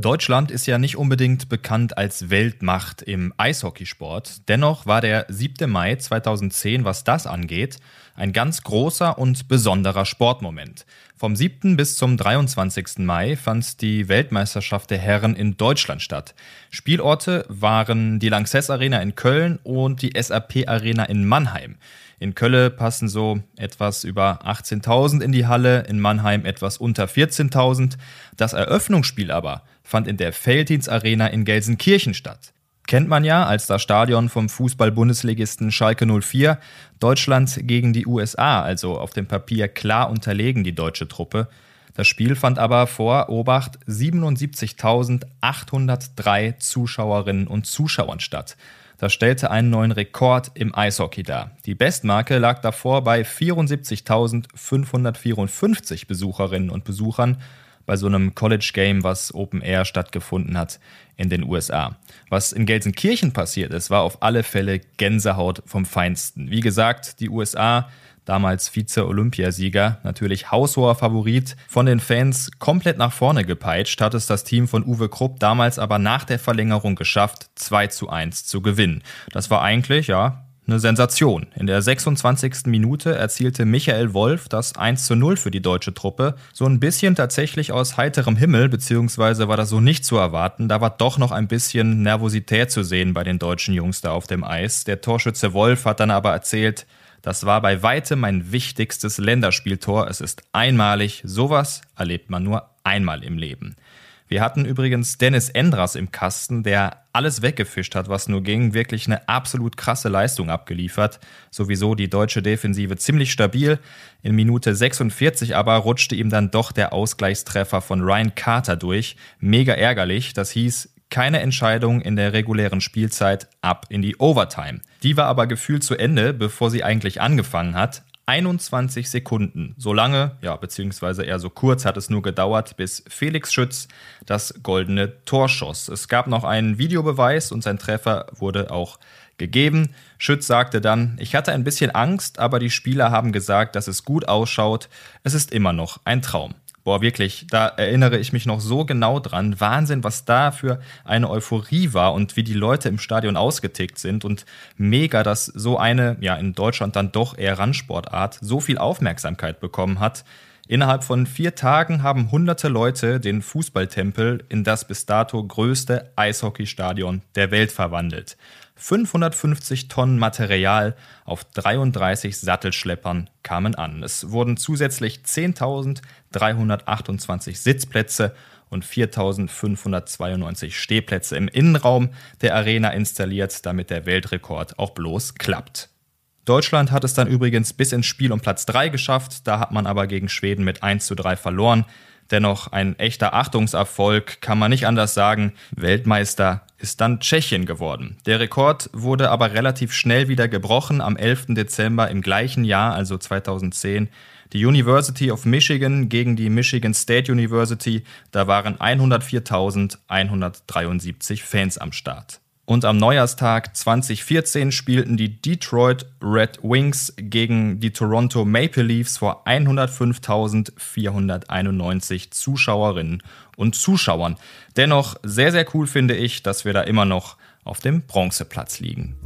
Deutschland ist ja nicht unbedingt bekannt als Weltmacht im Eishockeysport. Dennoch war der 7. Mai 2010, was das angeht, ein ganz großer und besonderer Sportmoment. Vom 7. bis zum 23. Mai fand die Weltmeisterschaft der Herren in Deutschland statt. Spielorte waren die Lanxess Arena in Köln und die SAP Arena in Mannheim. In Köln passen so etwas über 18.000 in die Halle, in Mannheim etwas unter 14.000. Das Eröffnungsspiel aber fand in der Felddienst Arena in Gelsenkirchen statt. Kennt man ja als das Stadion vom Fußball-Bundesligisten Schalke 04. Deutschland gegen die USA, also auf dem Papier klar unterlegen die deutsche Truppe. Das Spiel fand aber vor Obacht 77.803 Zuschauerinnen und Zuschauern statt. Das stellte einen neuen Rekord im Eishockey dar. Die Bestmarke lag davor bei 74.554 Besucherinnen und Besuchern bei so einem College Game, was Open Air stattgefunden hat in den USA. Was in Gelsenkirchen passiert ist, war auf alle Fälle Gänsehaut vom Feinsten. Wie gesagt, die USA damals Vize-Olympiasieger, natürlich haushoher Favorit, von den Fans komplett nach vorne gepeitscht, hat es das Team von Uwe Krupp damals aber nach der Verlängerung geschafft, 2 zu 1 zu gewinnen. Das war eigentlich, ja, eine Sensation. In der 26. Minute erzielte Michael Wolf das 1 zu 0 für die deutsche Truppe. So ein bisschen tatsächlich aus heiterem Himmel, beziehungsweise war das so nicht zu erwarten. Da war doch noch ein bisschen Nervosität zu sehen bei den deutschen Jungs da auf dem Eis. Der Torschütze Wolf hat dann aber erzählt, das war bei weitem mein wichtigstes Länderspieltor. Es ist einmalig. Sowas erlebt man nur einmal im Leben. Wir hatten übrigens Dennis Endras im Kasten, der alles weggefischt hat, was nur ging. Wirklich eine absolut krasse Leistung abgeliefert. Sowieso die deutsche Defensive ziemlich stabil. In Minute 46 aber rutschte ihm dann doch der Ausgleichstreffer von Ryan Carter durch. Mega ärgerlich. Das hieß, keine Entscheidung in der regulären Spielzeit ab in die Overtime. Die war aber gefühlt zu Ende, bevor sie eigentlich angefangen hat. 21 Sekunden. So lange, ja, beziehungsweise eher so kurz hat es nur gedauert, bis Felix Schütz das goldene Tor schoss. Es gab noch einen Videobeweis und sein Treffer wurde auch gegeben. Schütz sagte dann, ich hatte ein bisschen Angst, aber die Spieler haben gesagt, dass es gut ausschaut. Es ist immer noch ein Traum. Boah, wirklich, da erinnere ich mich noch so genau dran. Wahnsinn, was da für eine Euphorie war und wie die Leute im Stadion ausgetickt sind und mega, dass so eine, ja, in Deutschland dann doch eher Randsportart so viel Aufmerksamkeit bekommen hat. Innerhalb von vier Tagen haben hunderte Leute den Fußballtempel in das bis dato größte Eishockeystadion der Welt verwandelt. 550 Tonnen Material auf 33 Sattelschleppern kamen an. Es wurden zusätzlich 10.328 Sitzplätze und 4.592 Stehplätze im Innenraum der Arena installiert, damit der Weltrekord auch bloß klappt. Deutschland hat es dann übrigens bis ins Spiel um Platz 3 geschafft, da hat man aber gegen Schweden mit 1 zu 3 verloren. Dennoch ein echter Achtungserfolg, kann man nicht anders sagen. Weltmeister ist dann Tschechien geworden. Der Rekord wurde aber relativ schnell wieder gebrochen. Am 11. Dezember im gleichen Jahr, also 2010, die University of Michigan gegen die Michigan State University. Da waren 104.173 Fans am Start. Und am Neujahrstag 2014 spielten die Detroit Red Wings gegen die Toronto Maple Leafs vor 105.491 Zuschauerinnen und Zuschauern. Dennoch sehr, sehr cool finde ich, dass wir da immer noch auf dem Bronzeplatz liegen.